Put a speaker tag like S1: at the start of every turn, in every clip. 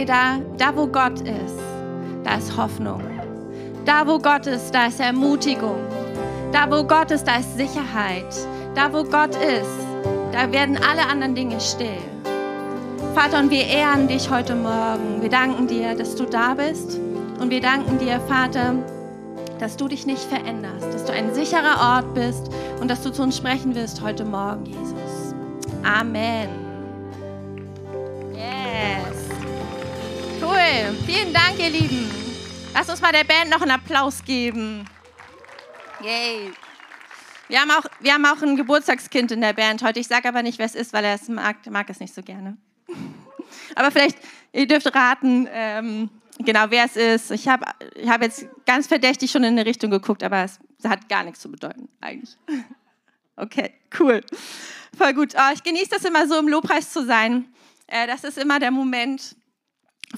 S1: ihr, da, da wo Gott ist, da ist Hoffnung. Da wo Gott ist, da ist Ermutigung. Da wo Gott ist, da ist Sicherheit. Da wo Gott ist, da werden alle anderen Dinge still. Vater, und wir ehren dich heute Morgen. Wir danken dir, dass du da bist. Und wir danken dir, Vater, dass du dich nicht veränderst, dass du ein sicherer Ort bist und dass du zu uns sprechen wirst heute Morgen, Jesus. Amen. Cool. Vielen Dank, ihr Lieben. Lass uns mal der Band noch einen Applaus geben. Yay. Wir haben, auch, wir haben auch ein Geburtstagskind in der Band heute. Ich sage aber nicht, wer es ist, weil er es mag, mag es nicht so gerne. Aber vielleicht, ihr dürft raten, ähm, genau, wer es ist. Ich habe ich hab jetzt ganz verdächtig schon in eine Richtung geguckt, aber es hat gar nichts zu bedeuten, eigentlich. Okay, cool. Voll gut. Oh, ich genieße das immer so, im Lobpreis zu sein. Äh, das ist immer der Moment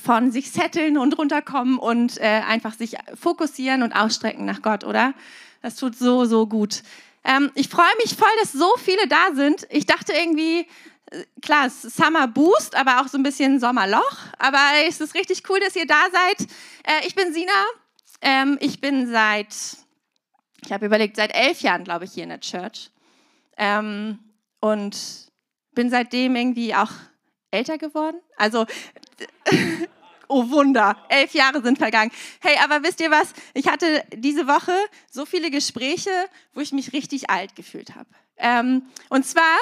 S1: von sich setteln und runterkommen und äh, einfach sich fokussieren und ausstrecken nach Gott, oder? Das tut so, so gut. Ähm, ich freue mich voll, dass so viele da sind. Ich dachte irgendwie, äh, klar, Summer Boost, aber auch so ein bisschen Sommerloch. Aber es ist richtig cool, dass ihr da seid. Äh, ich bin Sina. Ähm, ich bin seit, ich habe überlegt, seit elf Jahren, glaube ich, hier in der Church. Ähm, und bin seitdem irgendwie auch älter geworden. Also Oh Wunder, elf Jahre sind vergangen. Hey, aber wisst ihr was? Ich hatte diese Woche so viele Gespräche, wo ich mich richtig alt gefühlt habe. Ähm, und zwar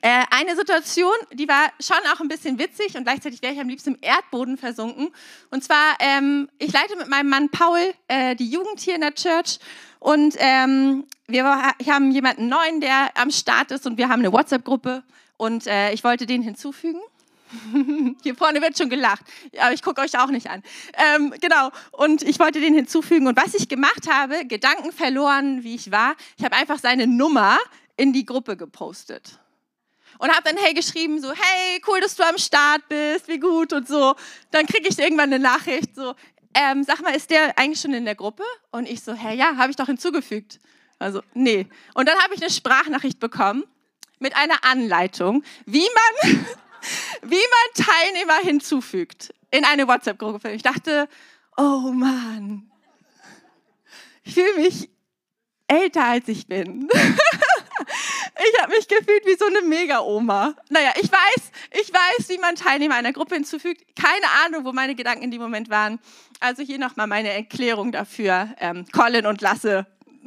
S1: äh, eine Situation, die war schon auch ein bisschen witzig und gleichzeitig wäre ich am liebsten im Erdboden versunken. Und zwar, ähm, ich leite mit meinem Mann Paul äh, die Jugend hier in der Church und ähm, wir haben jemanden neuen, der am Start ist und wir haben eine WhatsApp-Gruppe und äh, ich wollte den hinzufügen. Hier vorne wird schon gelacht, aber ich gucke euch auch nicht an. Ähm, genau, und ich wollte den hinzufügen. Und was ich gemacht habe, Gedanken verloren, wie ich war, ich habe einfach seine Nummer in die Gruppe gepostet. Und habe dann hey geschrieben, so, hey, cool, dass du am Start bist, wie gut und so. Dann kriege ich irgendwann eine Nachricht, so, ähm, sag mal, ist der eigentlich schon in der Gruppe? Und ich so, hey, ja, habe ich doch hinzugefügt. Also, nee. Und dann habe ich eine Sprachnachricht bekommen mit einer Anleitung, wie man wie man Teilnehmer hinzufügt in eine WhatsApp-Gruppe. Ich dachte, oh Mann, ich fühle mich älter als ich bin. ich habe mich gefühlt wie so eine Mega-Oma. Naja, ich weiß, ich weiß, wie man Teilnehmer einer Gruppe hinzufügt. Keine Ahnung, wo meine Gedanken in dem Moment waren. Also hier nochmal meine Erklärung dafür. Ähm, Colin und Lasse.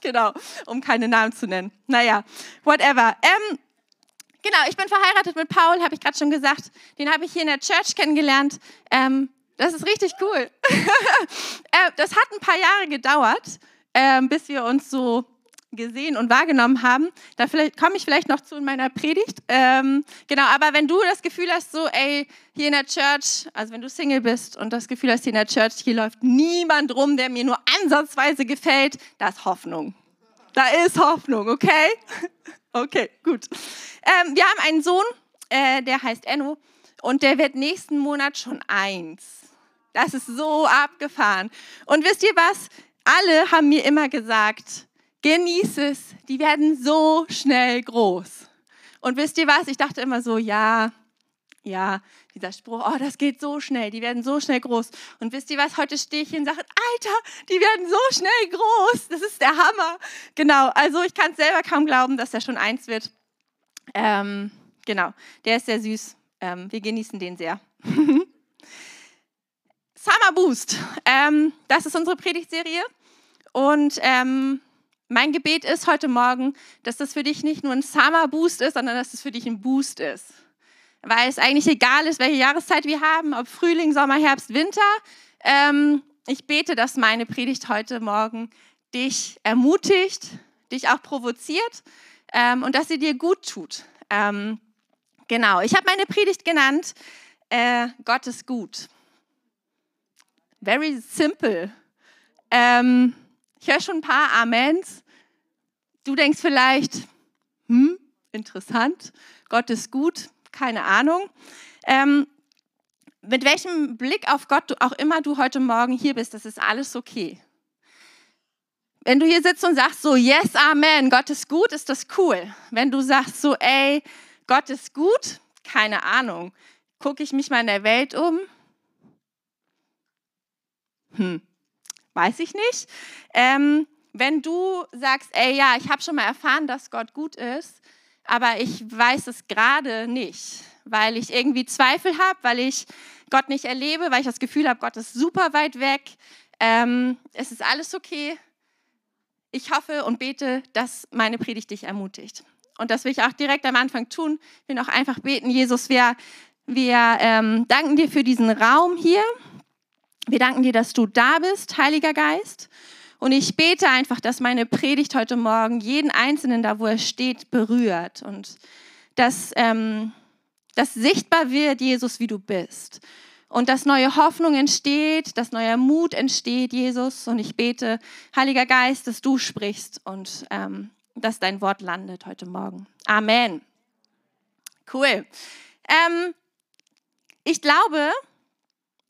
S1: genau, um keine Namen zu nennen. Naja, whatever. Ähm, Genau, ich bin verheiratet mit Paul, habe ich gerade schon gesagt. Den habe ich hier in der Church kennengelernt. Ähm, das ist richtig cool. äh, das hat ein paar Jahre gedauert, äh, bis wir uns so gesehen und wahrgenommen haben. Da komme ich vielleicht noch zu in meiner Predigt. Ähm, genau, aber wenn du das Gefühl hast, so, ey, hier in der Church, also wenn du Single bist und das Gefühl hast, hier in der Church, hier läuft niemand rum, der mir nur ansatzweise gefällt, da ist Hoffnung. Da ist Hoffnung, okay? Okay, gut. Ähm, wir haben einen Sohn, äh, der heißt Enno und der wird nächsten Monat schon eins. Das ist so abgefahren. Und wisst ihr was? Alle haben mir immer gesagt, genieß es, die werden so schnell groß. Und wisst ihr was? Ich dachte immer so, ja, ja, dieser Spruch, oh, das geht so schnell, die werden so schnell groß. Und wisst ihr was, heute stehe ich hier und sage, Alter, die werden so schnell groß, das ist der Hammer. Genau, also ich kann es selber kaum glauben, dass er schon eins wird. Ähm, genau, der ist sehr süß, ähm, wir genießen den sehr. Summer Boost, ähm, das ist unsere Predigtserie. Und ähm, mein Gebet ist heute Morgen, dass das für dich nicht nur ein Summer Boost ist, sondern dass es das für dich ein Boost ist weil es eigentlich egal ist, welche Jahreszeit wir haben, ob Frühling, Sommer, Herbst, Winter. Ähm, ich bete, dass meine Predigt heute Morgen dich ermutigt, dich auch provoziert ähm, und dass sie dir gut tut. Ähm, genau, ich habe meine Predigt genannt, äh, Gott ist gut. Very simple. Ähm, ich höre schon ein paar Amens. Du denkst vielleicht, hm, interessant, Gott ist gut keine Ahnung. Ähm, mit welchem Blick auf Gott auch immer du heute Morgen hier bist, das ist alles okay. Wenn du hier sitzt und sagst so, yes, amen, Gott ist gut, ist das cool. Wenn du sagst so, ey, Gott ist gut, keine Ahnung, gucke ich mich mal in der Welt um. Hm, weiß ich nicht. Ähm, wenn du sagst, ey, ja, ich habe schon mal erfahren, dass Gott gut ist, aber ich weiß es gerade nicht, weil ich irgendwie Zweifel habe, weil ich Gott nicht erlebe, weil ich das Gefühl habe, Gott ist super weit weg, ähm, es ist alles okay. Ich hoffe und bete, dass meine Predigt dich ermutigt. Und das will ich auch direkt am Anfang tun. Ich will auch einfach beten, Jesus, wir, wir ähm, danken dir für diesen Raum hier. Wir danken dir, dass du da bist, Heiliger Geist. Und ich bete einfach, dass meine Predigt heute Morgen jeden Einzelnen da, wo er steht, berührt und dass, ähm, dass sichtbar wird, Jesus, wie du bist. Und dass neue Hoffnung entsteht, dass neuer Mut entsteht, Jesus. Und ich bete, Heiliger Geist, dass du sprichst und ähm, dass dein Wort landet heute Morgen. Amen. Cool. Ähm, ich glaube,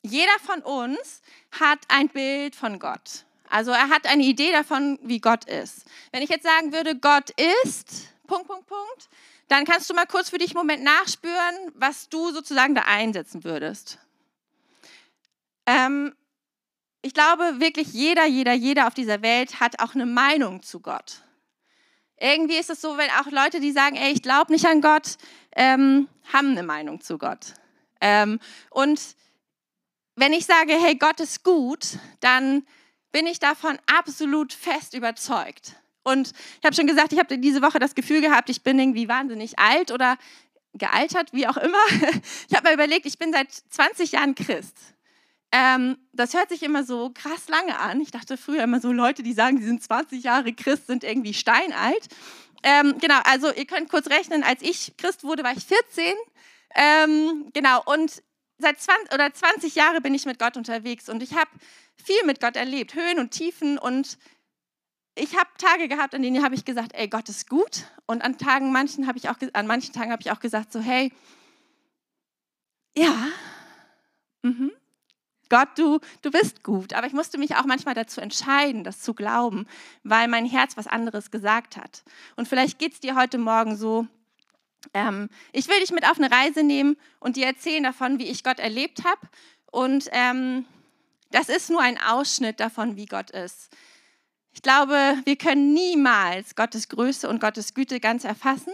S1: jeder von uns hat ein Bild von Gott. Also er hat eine Idee davon, wie Gott ist. Wenn ich jetzt sagen würde, Gott ist, Punkt, Punkt, Punkt, dann kannst du mal kurz für dich einen Moment nachspüren, was du sozusagen da einsetzen würdest. Ähm, ich glaube wirklich, jeder, jeder, jeder auf dieser Welt hat auch eine Meinung zu Gott. Irgendwie ist es so, wenn auch Leute, die sagen, ey, ich glaube nicht an Gott, ähm, haben eine Meinung zu Gott. Ähm, und wenn ich sage, hey, Gott ist gut, dann bin ich davon absolut fest überzeugt. Und ich habe schon gesagt, ich habe diese Woche das Gefühl gehabt, ich bin irgendwie wahnsinnig alt oder gealtert, wie auch immer. Ich habe mir überlegt, ich bin seit 20 Jahren Christ. Ähm, das hört sich immer so krass lange an. Ich dachte früher immer so, Leute, die sagen, sie sind 20 Jahre Christ, sind irgendwie steinalt. Ähm, genau, also ihr könnt kurz rechnen, als ich Christ wurde, war ich 14. Ähm, genau, und seit 20, oder 20 Jahren bin ich mit Gott unterwegs und ich habe viel mit Gott erlebt, Höhen und Tiefen und ich habe Tage gehabt, an denen habe ich gesagt, ey, Gott ist gut und an Tagen manchen habe ich auch an manchen Tagen habe ich auch gesagt so, hey, ja, mhm, Gott, du, du bist gut. Aber ich musste mich auch manchmal dazu entscheiden, das zu glauben, weil mein Herz was anderes gesagt hat. Und vielleicht geht es dir heute Morgen so, ähm, ich will dich mit auf eine Reise nehmen und dir erzählen davon, wie ich Gott erlebt habe. Und ähm, das ist nur ein Ausschnitt davon, wie Gott ist. Ich glaube, wir können niemals Gottes Größe und Gottes Güte ganz erfassen.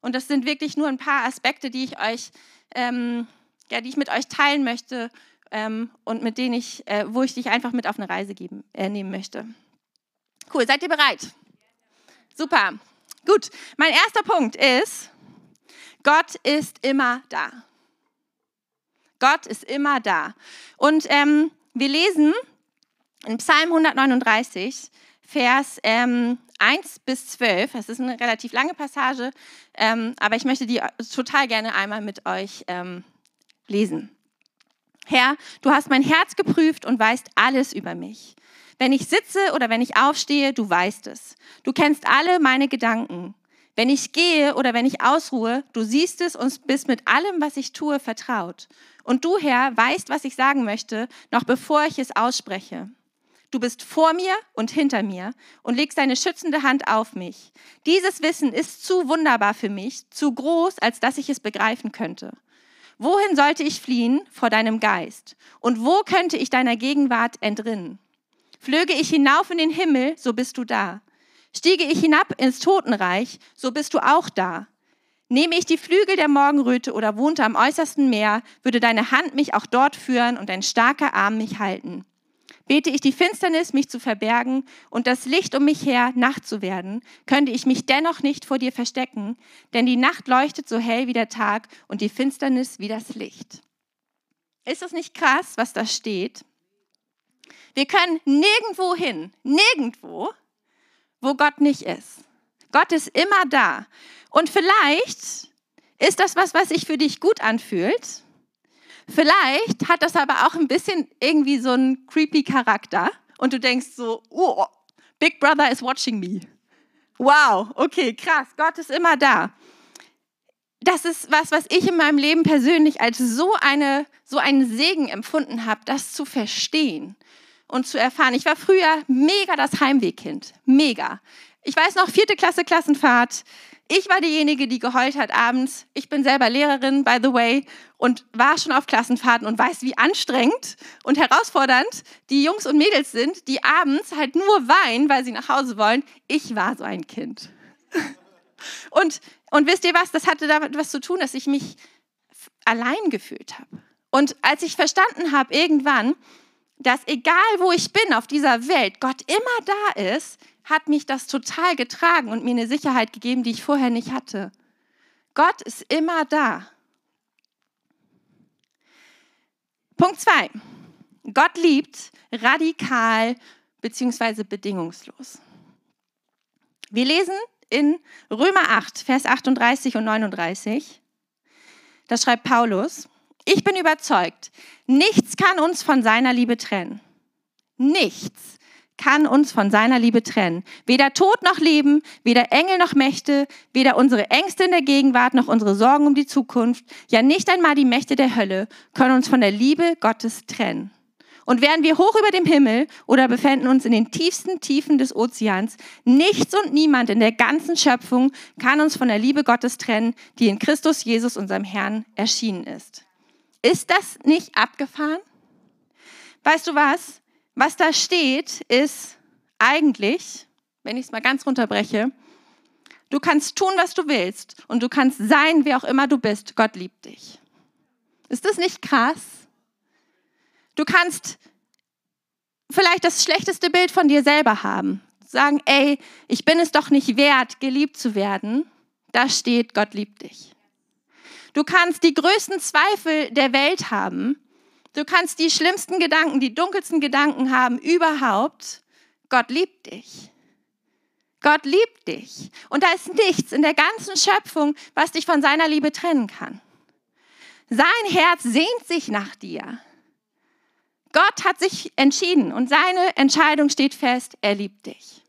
S1: Und das sind wirklich nur ein paar Aspekte, die ich euch, ähm, ja, die ich mit euch teilen möchte ähm, und mit denen ich, äh, wo ich dich einfach mit auf eine Reise geben, äh, nehmen möchte. Cool, seid ihr bereit? Super. Gut, mein erster Punkt ist, Gott ist immer da. Gott ist immer da. Und ähm, wir lesen in Psalm 139, Vers ähm, 1 bis 12. Das ist eine relativ lange Passage, ähm, aber ich möchte die total gerne einmal mit euch ähm, lesen. Herr, du hast mein Herz geprüft und weißt alles über mich. Wenn ich sitze oder wenn ich aufstehe, du weißt es. Du kennst alle meine Gedanken. Wenn ich gehe oder wenn ich ausruhe, du siehst es und bist mit allem, was ich tue, vertraut. Und du, Herr, weißt, was ich sagen möchte, noch bevor ich es ausspreche. Du bist vor mir und hinter mir und legst deine schützende Hand auf mich. Dieses Wissen ist zu wunderbar für mich, zu groß, als dass ich es begreifen könnte. Wohin sollte ich fliehen vor deinem Geist? Und wo könnte ich deiner Gegenwart entrinnen? Flöge ich hinauf in den Himmel, so bist du da. Stiege ich hinab ins Totenreich, so bist du auch da. Nehme ich die Flügel der Morgenröte oder wohnte am äußersten Meer, würde deine Hand mich auch dort führen und dein starker Arm mich halten. Bete ich die Finsternis, mich zu verbergen und das Licht um mich her Nacht zu werden, könnte ich mich dennoch nicht vor dir verstecken, denn die Nacht leuchtet so hell wie der Tag und die Finsternis wie das Licht. Ist es nicht krass, was da steht? Wir können nirgendwo hin, nirgendwo, wo Gott nicht ist. Gott ist immer da. Und vielleicht ist das was, was sich für dich gut anfühlt. Vielleicht hat das aber auch ein bisschen irgendwie so einen creepy Charakter. Und du denkst so, oh, Big Brother is watching me. Wow, okay, krass, Gott ist immer da. Das ist was, was ich in meinem Leben persönlich als so, eine, so einen Segen empfunden habe, das zu verstehen. Und zu erfahren. Ich war früher mega das Heimwehkind. Mega. Ich weiß noch, vierte Klasse Klassenfahrt. Ich war diejenige, die geheult hat abends. Ich bin selber Lehrerin, by the way, und war schon auf Klassenfahrten und weiß, wie anstrengend und herausfordernd die Jungs und Mädels sind, die abends halt nur weinen, weil sie nach Hause wollen. Ich war so ein Kind. Und, und wisst ihr was, das hatte damit was zu tun, dass ich mich allein gefühlt habe. Und als ich verstanden habe irgendwann, dass egal wo ich bin auf dieser Welt, Gott immer da ist, hat mich das total getragen und mir eine Sicherheit gegeben, die ich vorher nicht hatte. Gott ist immer da. Punkt zwei: Gott liebt radikal bzw. bedingungslos. Wir lesen in Römer 8, Vers 38 und 39. Da schreibt Paulus, ich bin überzeugt, nichts kann uns von seiner Liebe trennen. Nichts kann uns von seiner Liebe trennen. Weder Tod noch Leben, weder Engel noch Mächte, weder unsere Ängste in der Gegenwart noch unsere Sorgen um die Zukunft, ja nicht einmal die Mächte der Hölle können uns von der Liebe Gottes trennen. Und wären wir hoch über dem Himmel oder befänden uns in den tiefsten Tiefen des Ozeans, nichts und niemand in der ganzen Schöpfung kann uns von der Liebe Gottes trennen, die in Christus Jesus, unserem Herrn, erschienen ist. Ist das nicht abgefahren? Weißt du was? Was da steht, ist eigentlich, wenn ich es mal ganz runterbreche, du kannst tun, was du willst und du kannst sein, wer auch immer du bist. Gott liebt dich. Ist das nicht krass? Du kannst vielleicht das schlechteste Bild von dir selber haben. Sagen, ey, ich bin es doch nicht wert, geliebt zu werden. Da steht, Gott liebt dich. Du kannst die größten Zweifel der Welt haben Du kannst die schlimmsten Gedanken, die dunkelsten Gedanken haben überhaupt. Gott liebt dich. Gott liebt dich. Und da ist nichts in der ganzen Schöpfung, was dich von seiner Liebe trennen kann. Sein Herz sehnt sich nach dir. Gott hat sich entschieden und seine Entscheidung steht fest, er liebt dich.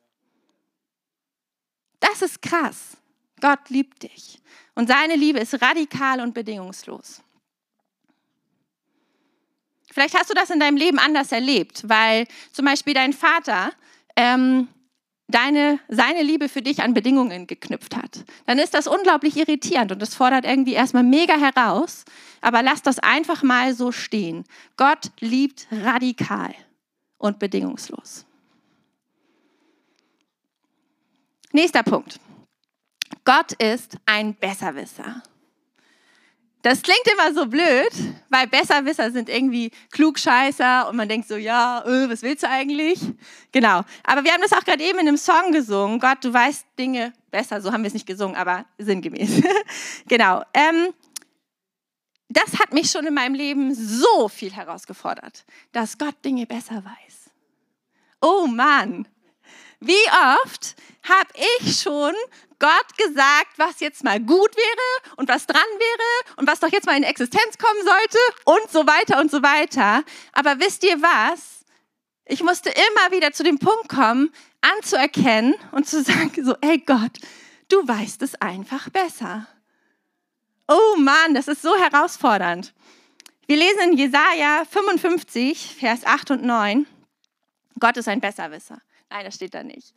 S1: Das ist krass. Gott liebt dich. Und seine Liebe ist radikal und bedingungslos. Vielleicht hast du das in deinem Leben anders erlebt, weil zum Beispiel dein Vater ähm, deine, seine Liebe für dich an Bedingungen geknüpft hat. Dann ist das unglaublich irritierend und das fordert irgendwie erstmal mega heraus. Aber lass das einfach mal so stehen. Gott liebt radikal und bedingungslos. Nächster Punkt. Gott ist ein Besserwisser. Das klingt immer so blöd, weil Besserwisser sind irgendwie Klugscheißer und man denkt so, ja, öh, was willst du eigentlich? Genau. Aber wir haben das auch gerade eben in einem Song gesungen. Gott, du weißt Dinge besser. So haben wir es nicht gesungen, aber sinngemäß. genau. Ähm, das hat mich schon in meinem Leben so viel herausgefordert, dass Gott Dinge besser weiß. Oh Mann, wie oft habe ich schon Gott gesagt, was jetzt mal gut wäre und was dran wäre und was doch jetzt mal in Existenz kommen sollte und so weiter und so weiter. Aber wisst ihr was? Ich musste immer wieder zu dem Punkt kommen, anzuerkennen und zu sagen, so, ey Gott, du weißt es einfach besser. Oh Mann, das ist so herausfordernd. Wir lesen in Jesaja 55, Vers 8 und 9. Gott ist ein Besserwisser. Nein, das steht da nicht.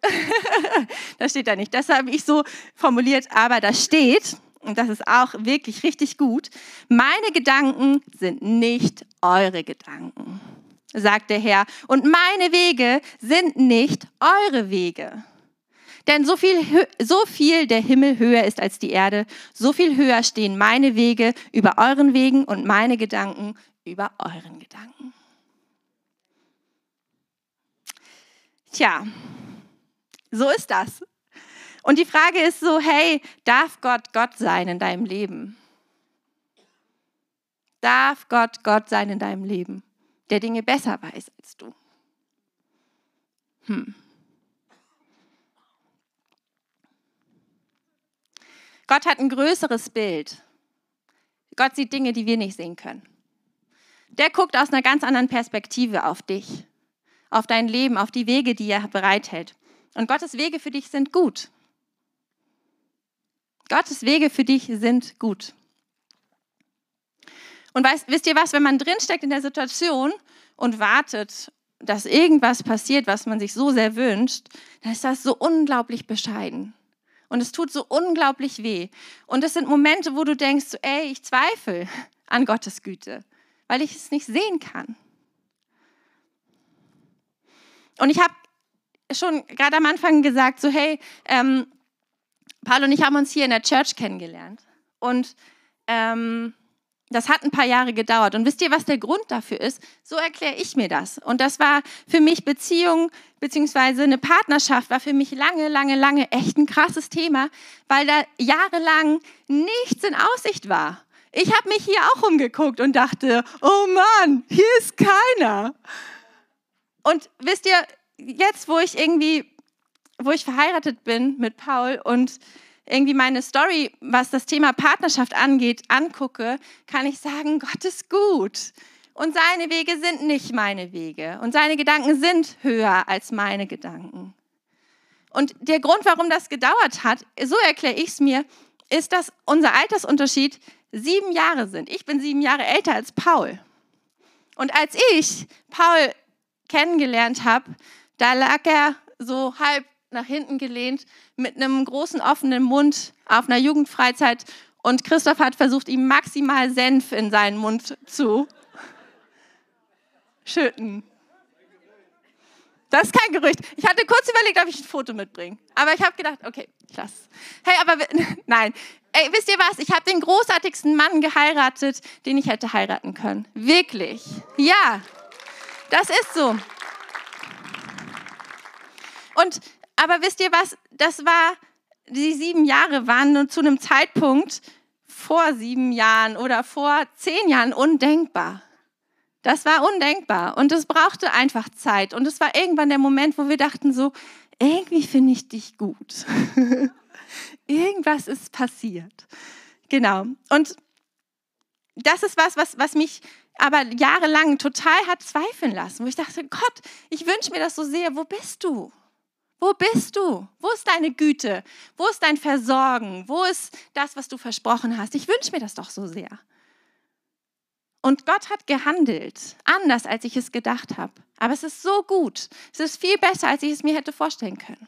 S1: das steht da nicht. Das habe ich so formuliert, aber da steht, und das ist auch wirklich richtig gut, meine Gedanken sind nicht eure Gedanken, sagt der Herr. Und meine Wege sind nicht eure Wege. Denn so viel, so viel der Himmel höher ist als die Erde, so viel höher stehen meine Wege über euren Wegen und meine Gedanken über euren Gedanken. Tja, so ist das. Und die Frage ist so, hey, darf Gott Gott sein in deinem Leben? Darf Gott Gott sein in deinem Leben, der Dinge besser weiß als du? Hm. Gott hat ein größeres Bild. Gott sieht Dinge, die wir nicht sehen können. Der guckt aus einer ganz anderen Perspektive auf dich auf dein Leben, auf die Wege, die er bereithält. Und Gottes Wege für dich sind gut. Gottes Wege für dich sind gut. Und weißt, wisst ihr was, wenn man drinsteckt in der Situation und wartet dass irgendwas passiert, was man sich so sehr wünscht, dann ist das so unglaublich bescheiden. Und es tut so unglaublich weh. Und es sind Momente, wo du denkst, ey, ich zweifle an Gottes Güte, weil ich es nicht sehen kann. Und ich habe schon gerade am Anfang gesagt, so hey, ähm, Paul und ich haben uns hier in der Church kennengelernt. Und ähm, das hat ein paar Jahre gedauert. Und wisst ihr, was der Grund dafür ist? So erkläre ich mir das. Und das war für mich Beziehung beziehungsweise eine Partnerschaft war für mich lange, lange, lange echt ein krasses Thema, weil da jahrelang nichts in Aussicht war. Ich habe mich hier auch umgeguckt und dachte, oh Mann, hier ist keiner. Und wisst ihr, jetzt, wo ich irgendwie, wo ich verheiratet bin mit Paul und irgendwie meine Story, was das Thema Partnerschaft angeht, angucke, kann ich sagen, Gott ist gut. Und seine Wege sind nicht meine Wege. Und seine Gedanken sind höher als meine Gedanken. Und der Grund, warum das gedauert hat, so erkläre ich es mir, ist, dass unser Altersunterschied sieben Jahre sind. Ich bin sieben Jahre älter als Paul. Und als ich Paul kennengelernt habe, da lag er so halb nach hinten gelehnt mit einem großen offenen Mund auf einer Jugendfreizeit und Christoph hat versucht, ihm maximal Senf in seinen Mund zu schütten. Das ist kein Gerücht. Ich hatte kurz überlegt, ob ich ein Foto mitbringe. Aber ich habe gedacht, okay, ich lasse Hey, aber nein. Ey, wisst ihr was? Ich habe den großartigsten Mann geheiratet, den ich hätte heiraten können. Wirklich. Ja, das ist so. Und, aber wisst ihr was? Das war, die sieben Jahre waren nur zu einem Zeitpunkt vor sieben Jahren oder vor zehn Jahren undenkbar. Das war undenkbar und es brauchte einfach Zeit. Und es war irgendwann der Moment, wo wir dachten so, irgendwie finde ich dich gut. Irgendwas ist passiert. Genau. Und das ist was, was, was mich aber jahrelang total hat zweifeln lassen, wo ich dachte, Gott, ich wünsche mir das so sehr, wo bist du? Wo bist du? Wo ist deine Güte? Wo ist dein Versorgen? Wo ist das, was du versprochen hast? Ich wünsche mir das doch so sehr. Und Gott hat gehandelt, anders als ich es gedacht habe. Aber es ist so gut. Es ist viel besser, als ich es mir hätte vorstellen können.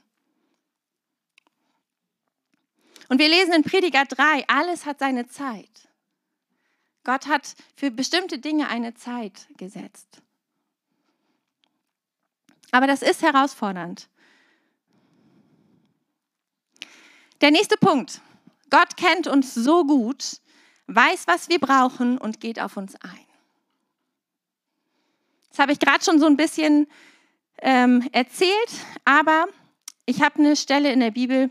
S1: Und wir lesen in Prediger 3, alles hat seine Zeit. Gott hat für bestimmte Dinge eine Zeit gesetzt. Aber das ist herausfordernd. Der nächste Punkt. Gott kennt uns so gut, weiß, was wir brauchen und geht auf uns ein. Das habe ich gerade schon so ein bisschen ähm, erzählt, aber ich habe eine Stelle in der Bibel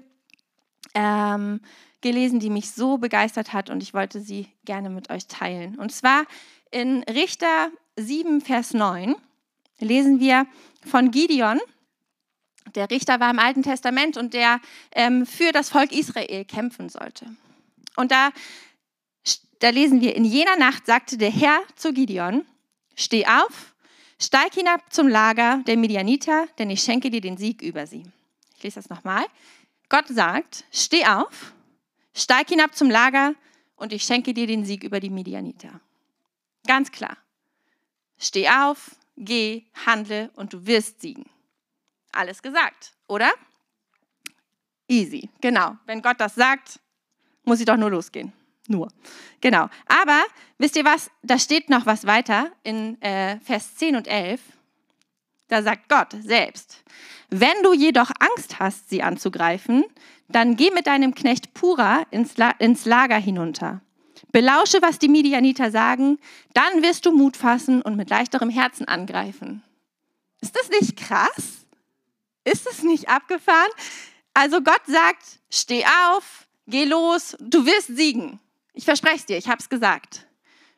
S1: ähm, gelesen, die mich so begeistert hat und ich wollte sie gerne mit euch teilen. Und zwar in Richter 7, Vers 9 lesen wir von Gideon, der Richter war im Alten Testament und der ähm, für das Volk Israel kämpfen sollte. Und da, da lesen wir, in jener Nacht sagte der Herr zu Gideon, steh auf, steig hinab zum Lager der Midianiter, denn ich schenke dir den Sieg über sie. Ich lese das nochmal. Gott sagt, steh auf, steig hinab zum Lager und ich schenke dir den Sieg über die Midianiter. Ganz klar. Steh auf, geh, handle und du wirst siegen. Alles gesagt, oder? Easy, genau. Wenn Gott das sagt, muss ich doch nur losgehen. Nur. Genau. Aber wisst ihr was? Da steht noch was weiter in äh, Vers 10 und 11. Da sagt Gott selbst, wenn du jedoch Angst hast, sie anzugreifen, dann geh mit deinem Knecht Pura ins, La ins Lager hinunter. Belausche, was die Midianiter sagen, dann wirst du Mut fassen und mit leichterem Herzen angreifen. Ist das nicht krass? Ist es nicht abgefahren? Also Gott sagt, steh auf, geh los, du wirst siegen. Ich verspreche es dir, ich habe es gesagt.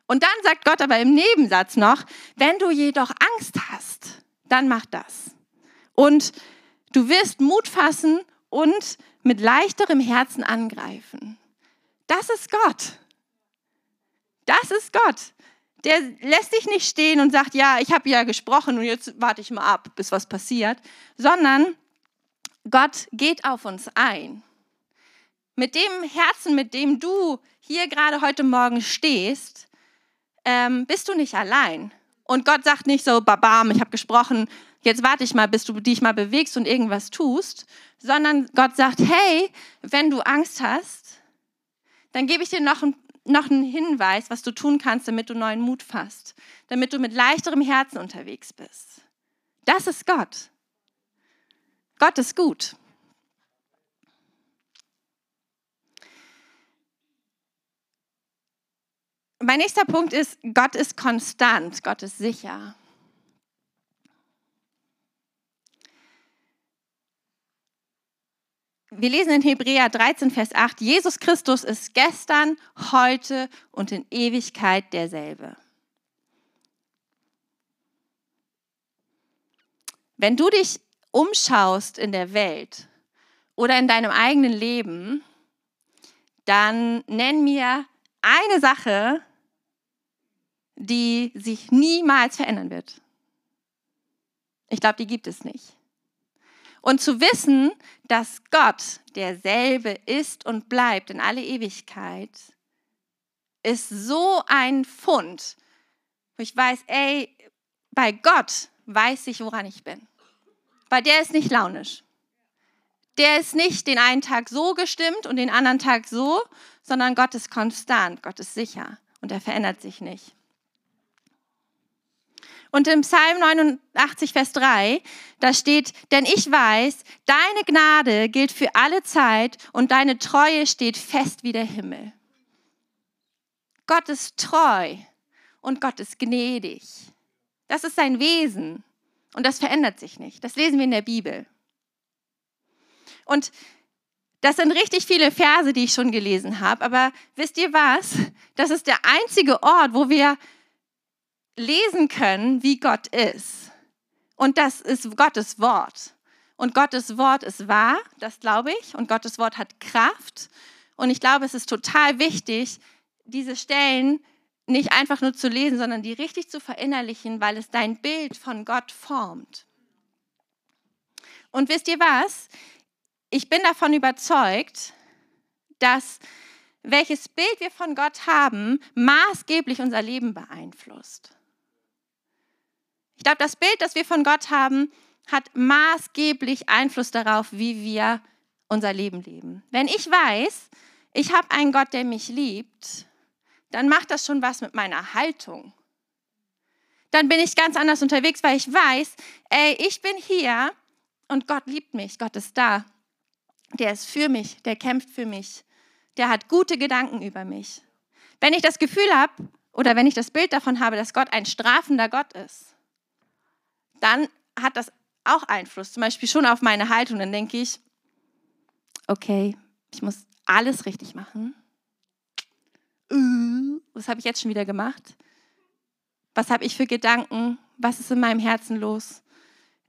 S1: Und dann sagt Gott aber im Nebensatz noch, wenn du jedoch Angst hast, dann mach das. Und du wirst Mut fassen und mit leichterem Herzen angreifen. Das ist Gott. Das ist Gott. Der lässt dich nicht stehen und sagt, ja, ich habe ja gesprochen und jetzt warte ich mal ab, bis was passiert, sondern Gott geht auf uns ein. Mit dem Herzen, mit dem du hier gerade heute Morgen stehst, ähm, bist du nicht allein. Und Gott sagt nicht so, babam, ich habe gesprochen, jetzt warte ich mal, bis du dich mal bewegst und irgendwas tust, sondern Gott sagt, hey, wenn du Angst hast, dann gebe ich dir noch, ein, noch einen Hinweis, was du tun kannst, damit du neuen Mut fasst, damit du mit leichterem Herzen unterwegs bist. Das ist Gott. Gott ist gut. Mein nächster Punkt ist, Gott ist konstant, Gott ist sicher. Wir lesen in Hebräer 13, Vers 8, Jesus Christus ist gestern, heute und in Ewigkeit derselbe. Wenn du dich umschaust in der Welt oder in deinem eigenen Leben, dann nenn mir eine Sache, die sich niemals verändern wird. Ich glaube, die gibt es nicht. Und zu wissen, dass Gott derselbe ist und bleibt in alle Ewigkeit, ist so ein Fund, wo ich weiß, ey, bei Gott weiß ich, woran ich bin. Weil der ist nicht launisch. Der ist nicht den einen Tag so gestimmt und den anderen Tag so, sondern Gott ist konstant, Gott ist sicher und er verändert sich nicht. Und im Psalm 89, Vers 3, da steht, denn ich weiß, deine Gnade gilt für alle Zeit und deine Treue steht fest wie der Himmel. Gott ist treu und Gott ist gnädig. Das ist sein Wesen und das verändert sich nicht. Das lesen wir in der Bibel. Und das sind richtig viele Verse, die ich schon gelesen habe, aber wisst ihr was? Das ist der einzige Ort, wo wir lesen können, wie Gott ist. Und das ist Gottes Wort. Und Gottes Wort ist wahr, das glaube ich. Und Gottes Wort hat Kraft. Und ich glaube, es ist total wichtig, diese Stellen nicht einfach nur zu lesen, sondern die richtig zu verinnerlichen, weil es dein Bild von Gott formt. Und wisst ihr was? Ich bin davon überzeugt, dass welches Bild wir von Gott haben, maßgeblich unser Leben beeinflusst. Ich glaube, das Bild, das wir von Gott haben, hat maßgeblich Einfluss darauf, wie wir unser Leben leben. Wenn ich weiß, ich habe einen Gott, der mich liebt, dann macht das schon was mit meiner Haltung. Dann bin ich ganz anders unterwegs, weil ich weiß, ey, ich bin hier und Gott liebt mich, Gott ist da. Der ist für mich, der kämpft für mich, der hat gute Gedanken über mich. Wenn ich das Gefühl habe oder wenn ich das Bild davon habe, dass Gott ein strafender Gott ist, dann hat das auch Einfluss, zum Beispiel schon auf meine Haltung. Dann denke ich, okay, ich muss alles richtig machen. Äh, was habe ich jetzt schon wieder gemacht? Was habe ich für Gedanken? Was ist in meinem Herzen los?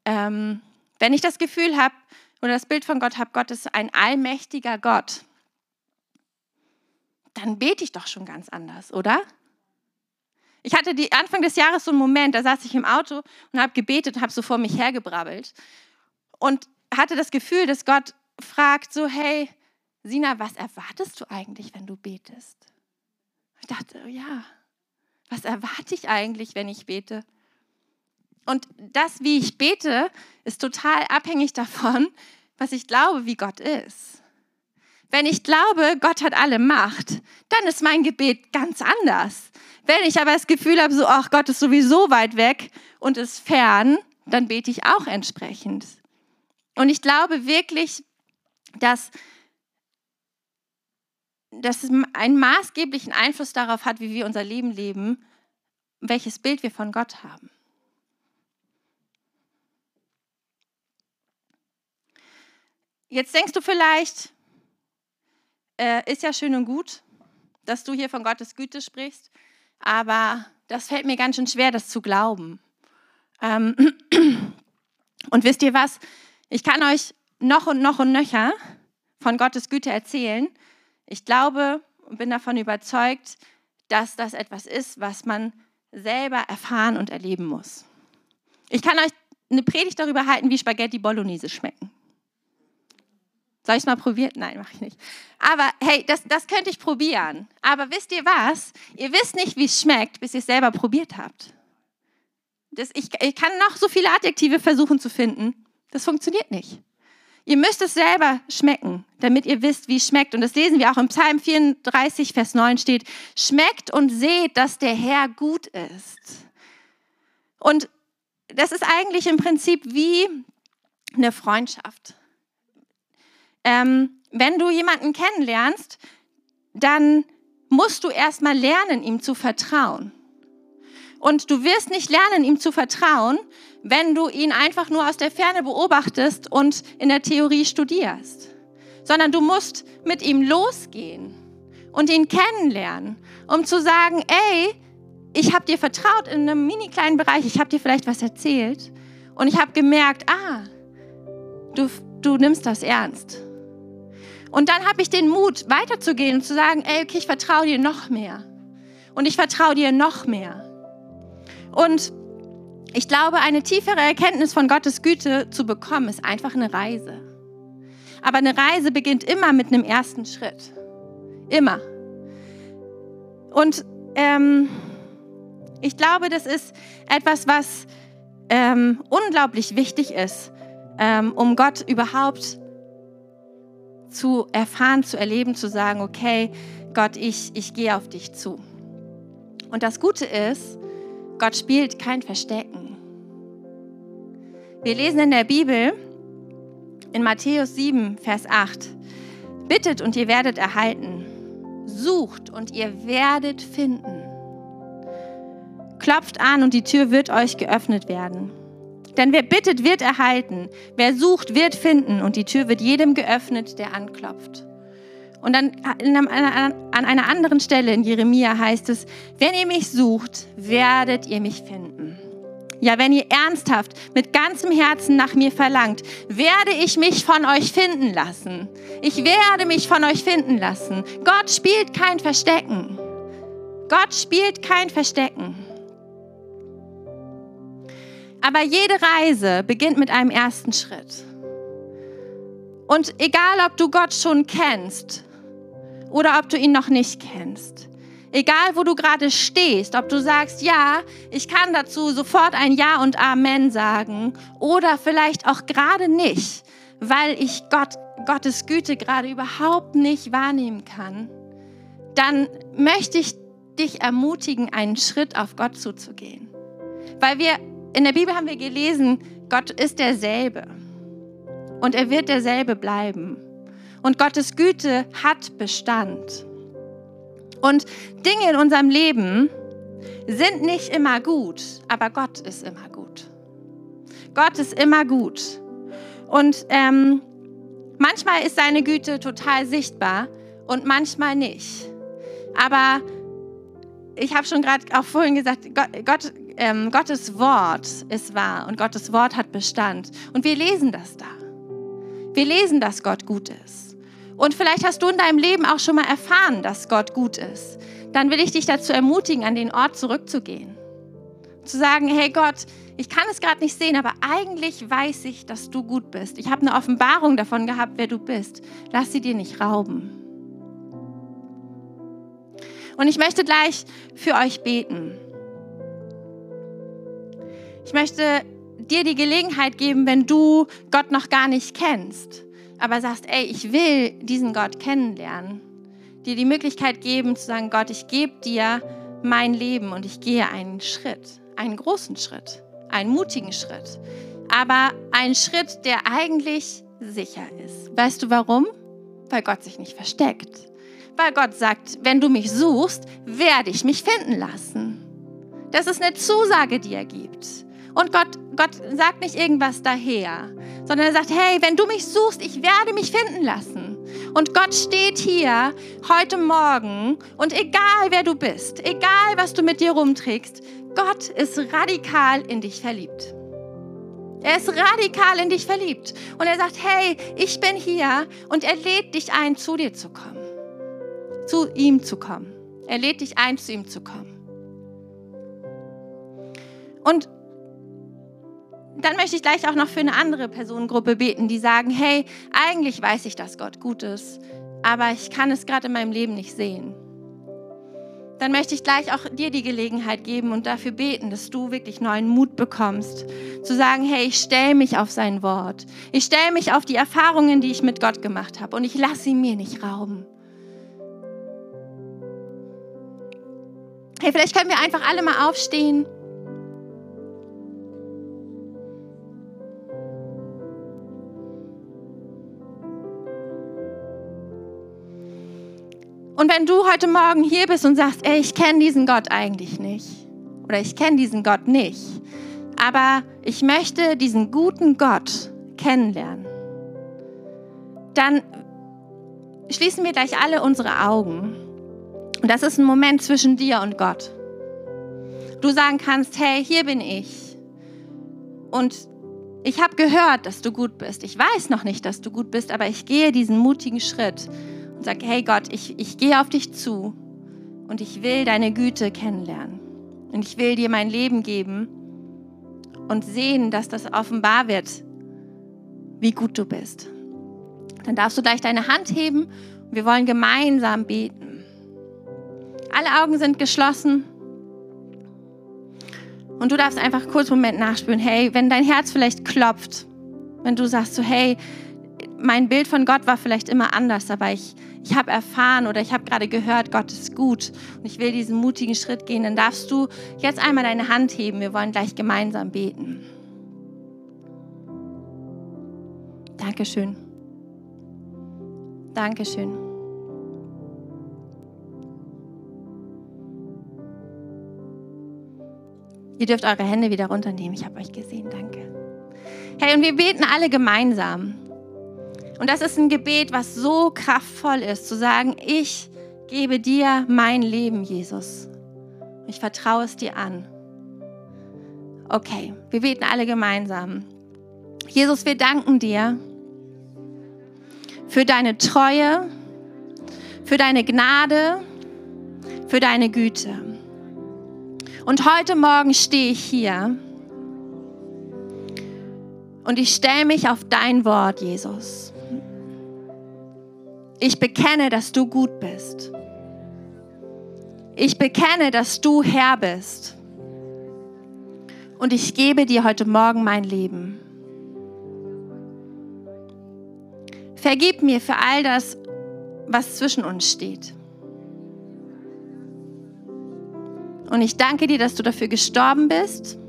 S1: Ähm, wenn ich das Gefühl habe oder das Bild von Gott habe, Gott ist ein allmächtiger Gott, dann bete ich doch schon ganz anders, oder? Ich hatte die Anfang des Jahres so einen Moment, da saß ich im Auto und habe gebetet, habe so vor mich hergebrabbelt und hatte das Gefühl, dass Gott fragt so, hey, Sina, was erwartest du eigentlich, wenn du betest? Ich dachte, ja, was erwarte ich eigentlich, wenn ich bete? Und das, wie ich bete, ist total abhängig davon, was ich glaube, wie Gott ist. Wenn ich glaube, Gott hat alle Macht, dann ist mein Gebet ganz anders. Wenn ich aber das Gefühl habe, so, ach Gott ist sowieso weit weg und ist fern, dann bete ich auch entsprechend. Und ich glaube wirklich, dass, dass es einen maßgeblichen Einfluss darauf hat, wie wir unser Leben leben, welches Bild wir von Gott haben. Jetzt denkst du vielleicht, äh, ist ja schön und gut, dass du hier von Gottes Güte sprichst, aber das fällt mir ganz schön schwer, das zu glauben. Ähm und wisst ihr was? Ich kann euch noch und noch und nöcher von Gottes Güte erzählen. Ich glaube und bin davon überzeugt, dass das etwas ist, was man selber erfahren und erleben muss. Ich kann euch eine Predigt darüber halten, wie Spaghetti Bolognese schmecken. Soll ich mal probieren? Nein, mache ich nicht. Aber hey, das, das könnte ich probieren. Aber wisst ihr was? Ihr wisst nicht, wie es schmeckt, bis ihr es selber probiert habt. Das, ich, ich kann noch so viele Adjektive versuchen zu finden. Das funktioniert nicht. Ihr müsst es selber schmecken, damit ihr wisst, wie es schmeckt. Und das lesen wir auch im Psalm 34, Vers 9 steht, schmeckt und seht, dass der Herr gut ist. Und das ist eigentlich im Prinzip wie eine Freundschaft. Ähm, wenn du jemanden kennenlernst, dann musst du erstmal lernen, ihm zu vertrauen. Und du wirst nicht lernen, ihm zu vertrauen, wenn du ihn einfach nur aus der Ferne beobachtest und in der Theorie studierst, sondern du musst mit ihm losgehen und ihn kennenlernen, um zu sagen, ey, ich habe dir vertraut in einem mini kleinen Bereich, ich habe dir vielleicht was erzählt und ich habe gemerkt, ah, du, du nimmst das ernst. Und dann habe ich den Mut, weiterzugehen und zu sagen, ey, okay, ich vertraue dir noch mehr. Und ich vertraue dir noch mehr. Und ich glaube, eine tiefere Erkenntnis von Gottes Güte zu bekommen, ist einfach eine Reise. Aber eine Reise beginnt immer mit einem ersten Schritt. Immer. Und ähm, ich glaube, das ist etwas, was ähm, unglaublich wichtig ist, ähm, um Gott überhaupt zu erfahren, zu erleben, zu sagen, okay, Gott, ich, ich gehe auf dich zu. Und das Gute ist, Gott spielt kein Verstecken. Wir lesen in der Bibel in Matthäus 7, Vers 8, bittet und ihr werdet erhalten, sucht und ihr werdet finden. Klopft an und die Tür wird euch geöffnet werden. Denn wer bittet, wird erhalten. Wer sucht, wird finden. Und die Tür wird jedem geöffnet, der anklopft. Und dann an einer anderen Stelle in Jeremia heißt es, wenn ihr mich sucht, werdet ihr mich finden. Ja, wenn ihr ernsthaft mit ganzem Herzen nach mir verlangt, werde ich mich von euch finden lassen. Ich werde mich von euch finden lassen. Gott spielt kein Verstecken. Gott spielt kein Verstecken. Aber jede Reise beginnt mit einem ersten Schritt. Und egal, ob du Gott schon kennst oder ob du ihn noch nicht kennst, egal wo du gerade stehst, ob du sagst, ja, ich kann dazu sofort ein Ja und Amen sagen oder vielleicht auch gerade nicht, weil ich Gott, Gottes Güte gerade überhaupt nicht wahrnehmen kann, dann möchte ich dich ermutigen, einen Schritt auf Gott zuzugehen. Weil wir in der Bibel haben wir gelesen, Gott ist derselbe. Und er wird derselbe bleiben. Und Gottes Güte hat Bestand. Und Dinge in unserem Leben sind nicht immer gut, aber Gott ist immer gut. Gott ist immer gut. Und ähm, manchmal ist seine Güte total sichtbar und manchmal nicht. Aber ich habe schon gerade auch vorhin gesagt, Gott, Gott, ähm, Gottes Wort ist wahr und Gottes Wort hat Bestand. Und wir lesen das da. Wir lesen, dass Gott gut ist. Und vielleicht hast du in deinem Leben auch schon mal erfahren, dass Gott gut ist. Dann will ich dich dazu ermutigen, an den Ort zurückzugehen. Zu sagen, hey Gott, ich kann es gerade nicht sehen, aber eigentlich weiß ich, dass du gut bist. Ich habe eine Offenbarung davon gehabt, wer du bist. Lass sie dir nicht rauben. Und ich möchte gleich für euch beten. Ich möchte dir die Gelegenheit geben, wenn du Gott noch gar nicht kennst, aber sagst, ey, ich will diesen Gott kennenlernen, dir die Möglichkeit geben zu sagen, Gott, ich gebe dir mein Leben und ich gehe einen Schritt, einen großen Schritt, einen mutigen Schritt, aber einen Schritt, der eigentlich sicher ist. Weißt du warum? Weil Gott sich nicht versteckt. Weil Gott sagt, wenn du mich suchst, werde ich mich finden lassen. Das ist eine Zusage, die er gibt. Und Gott, Gott sagt nicht irgendwas daher, sondern er sagt, hey, wenn du mich suchst, ich werde mich finden lassen. Und Gott steht hier heute Morgen und egal wer du bist, egal was du mit dir rumträgst, Gott ist radikal in dich verliebt. Er ist radikal in dich verliebt. Und er sagt, hey, ich bin hier und er lädt dich ein, zu dir zu kommen. Zu ihm zu kommen. Er lädt dich ein, zu ihm zu kommen. Und dann möchte ich gleich auch noch für eine andere Personengruppe beten, die sagen, hey, eigentlich weiß ich, dass Gott gut ist, aber ich kann es gerade in meinem Leben nicht sehen. dann möchte ich gleich auch dir die Gelegenheit geben und dafür beten, dass du wirklich neuen Mut bekommst. Zu sagen, hey, ich stelle mich auf sein Wort. Ich stelle mich auf die Erfahrungen, die ich mit Gott gemacht habe und ich lasse sie mir nicht rauben. Hey, vielleicht können wir einfach alle mal aufstehen. Und wenn du heute Morgen hier bist und sagst, ey, ich kenne diesen Gott eigentlich nicht oder ich kenne diesen Gott nicht, aber ich möchte diesen guten Gott kennenlernen, dann schließen wir gleich alle unsere Augen. Und das ist ein Moment zwischen dir und Gott. Du sagen kannst, hey, hier bin ich. Und ich habe gehört, dass du gut bist. Ich weiß noch nicht, dass du gut bist, aber ich gehe diesen mutigen Schritt sage, hey Gott, ich, ich gehe auf dich zu und ich will deine Güte kennenlernen. Und ich will dir mein Leben geben und sehen, dass das offenbar wird, wie gut du bist. Dann darfst du gleich deine Hand heben und wir wollen gemeinsam beten. Alle Augen sind geschlossen. Und du darfst einfach kurz einen Moment nachspüren, hey, wenn dein Herz vielleicht klopft, wenn du sagst so, hey, mein Bild von Gott war vielleicht immer anders, aber ich, ich habe erfahren oder ich habe gerade gehört, Gott ist gut und ich will diesen mutigen Schritt gehen, dann darfst du jetzt einmal deine Hand heben. Wir wollen gleich gemeinsam beten. Dankeschön. Dankeschön. Ihr dürft eure Hände wieder runternehmen. Ich habe euch gesehen. Danke. Hey, und wir beten alle gemeinsam. Und das ist ein Gebet, was so kraftvoll ist, zu sagen, ich gebe dir mein Leben, Jesus. Ich vertraue es dir an. Okay, wir beten alle gemeinsam. Jesus, wir danken dir für deine Treue, für deine Gnade, für deine Güte. Und heute Morgen stehe ich hier und ich stelle mich auf dein Wort, Jesus. Ich bekenne, dass du gut bist. Ich bekenne, dass du Herr bist. Und ich gebe dir heute Morgen mein Leben. Vergib mir für all das, was zwischen uns steht. Und ich danke dir, dass du dafür gestorben bist,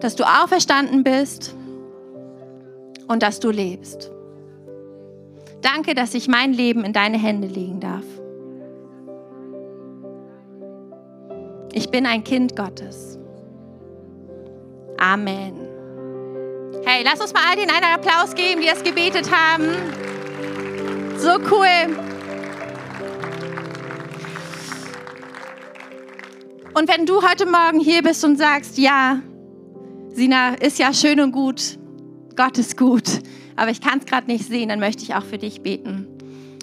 S1: dass du auferstanden bist und dass du lebst. Danke, dass ich mein Leben in deine Hände legen darf. Ich bin ein Kind Gottes. Amen. Hey, lass uns mal all denen einen Applaus geben, die das gebetet haben. So cool. Und wenn du heute Morgen hier bist und sagst, ja, Sina, ist ja schön und gut, Gott ist gut, aber ich kann es gerade nicht sehen, dann möchte ich auch für dich beten.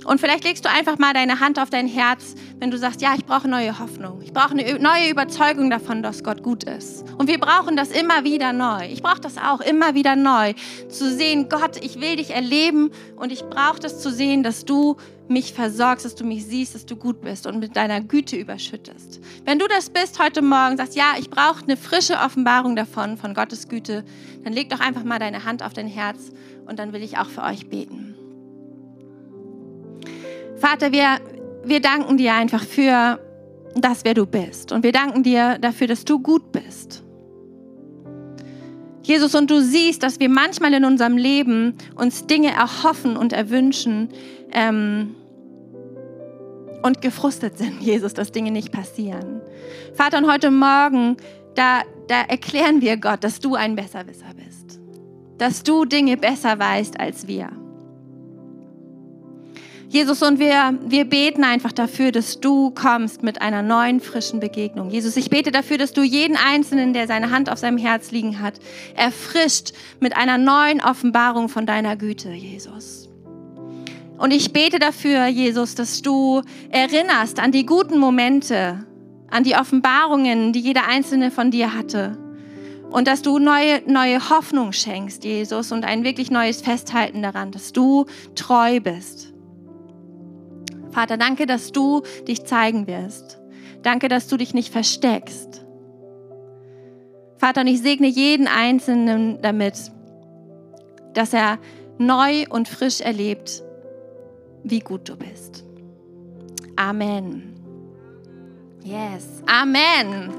S1: Und vielleicht legst du einfach mal deine Hand auf dein Herz, wenn du sagst, ja, ich brauche neue Hoffnung. Ich brauche eine neue Überzeugung davon, dass Gott gut ist. Und wir brauchen das immer wieder neu. Ich brauche das auch immer wieder neu. Zu sehen, Gott, ich will dich erleben und ich brauche das zu sehen, dass du mich versorgst, dass du mich siehst, dass du gut bist und mit deiner Güte überschüttest. Wenn du das bist heute Morgen, sagst, ja, ich brauche eine frische Offenbarung davon, von Gottes Güte, dann leg doch einfach mal deine Hand auf dein Herz und dann will ich auch für euch beten. Vater, wir, wir danken dir einfach für das, wer du bist. Und wir danken dir dafür, dass du gut bist. Jesus, und du siehst, dass wir manchmal in unserem Leben uns Dinge erhoffen und erwünschen ähm, und gefrustet sind, Jesus, dass Dinge nicht passieren. Vater, und heute Morgen, da, da erklären wir Gott, dass du ein Besserwisser bist. Dass du Dinge besser weißt als wir. Jesus, und wir, wir beten einfach dafür, dass du kommst mit einer neuen, frischen Begegnung. Jesus, ich bete dafür, dass du jeden Einzelnen, der seine Hand auf seinem Herz liegen hat, erfrischt mit einer neuen Offenbarung von deiner Güte, Jesus. Und ich bete dafür, Jesus, dass du erinnerst an die guten Momente, an die Offenbarungen, die jeder Einzelne von dir hatte. Und dass du neue, neue Hoffnung schenkst, Jesus, und ein wirklich neues Festhalten daran, dass du treu bist Vater, danke, dass du dich zeigen wirst. Danke, dass du dich nicht versteckst. Vater, und ich segne jeden Einzelnen damit, dass er neu und frisch erlebt, wie gut du bist. Amen. Yes. Amen.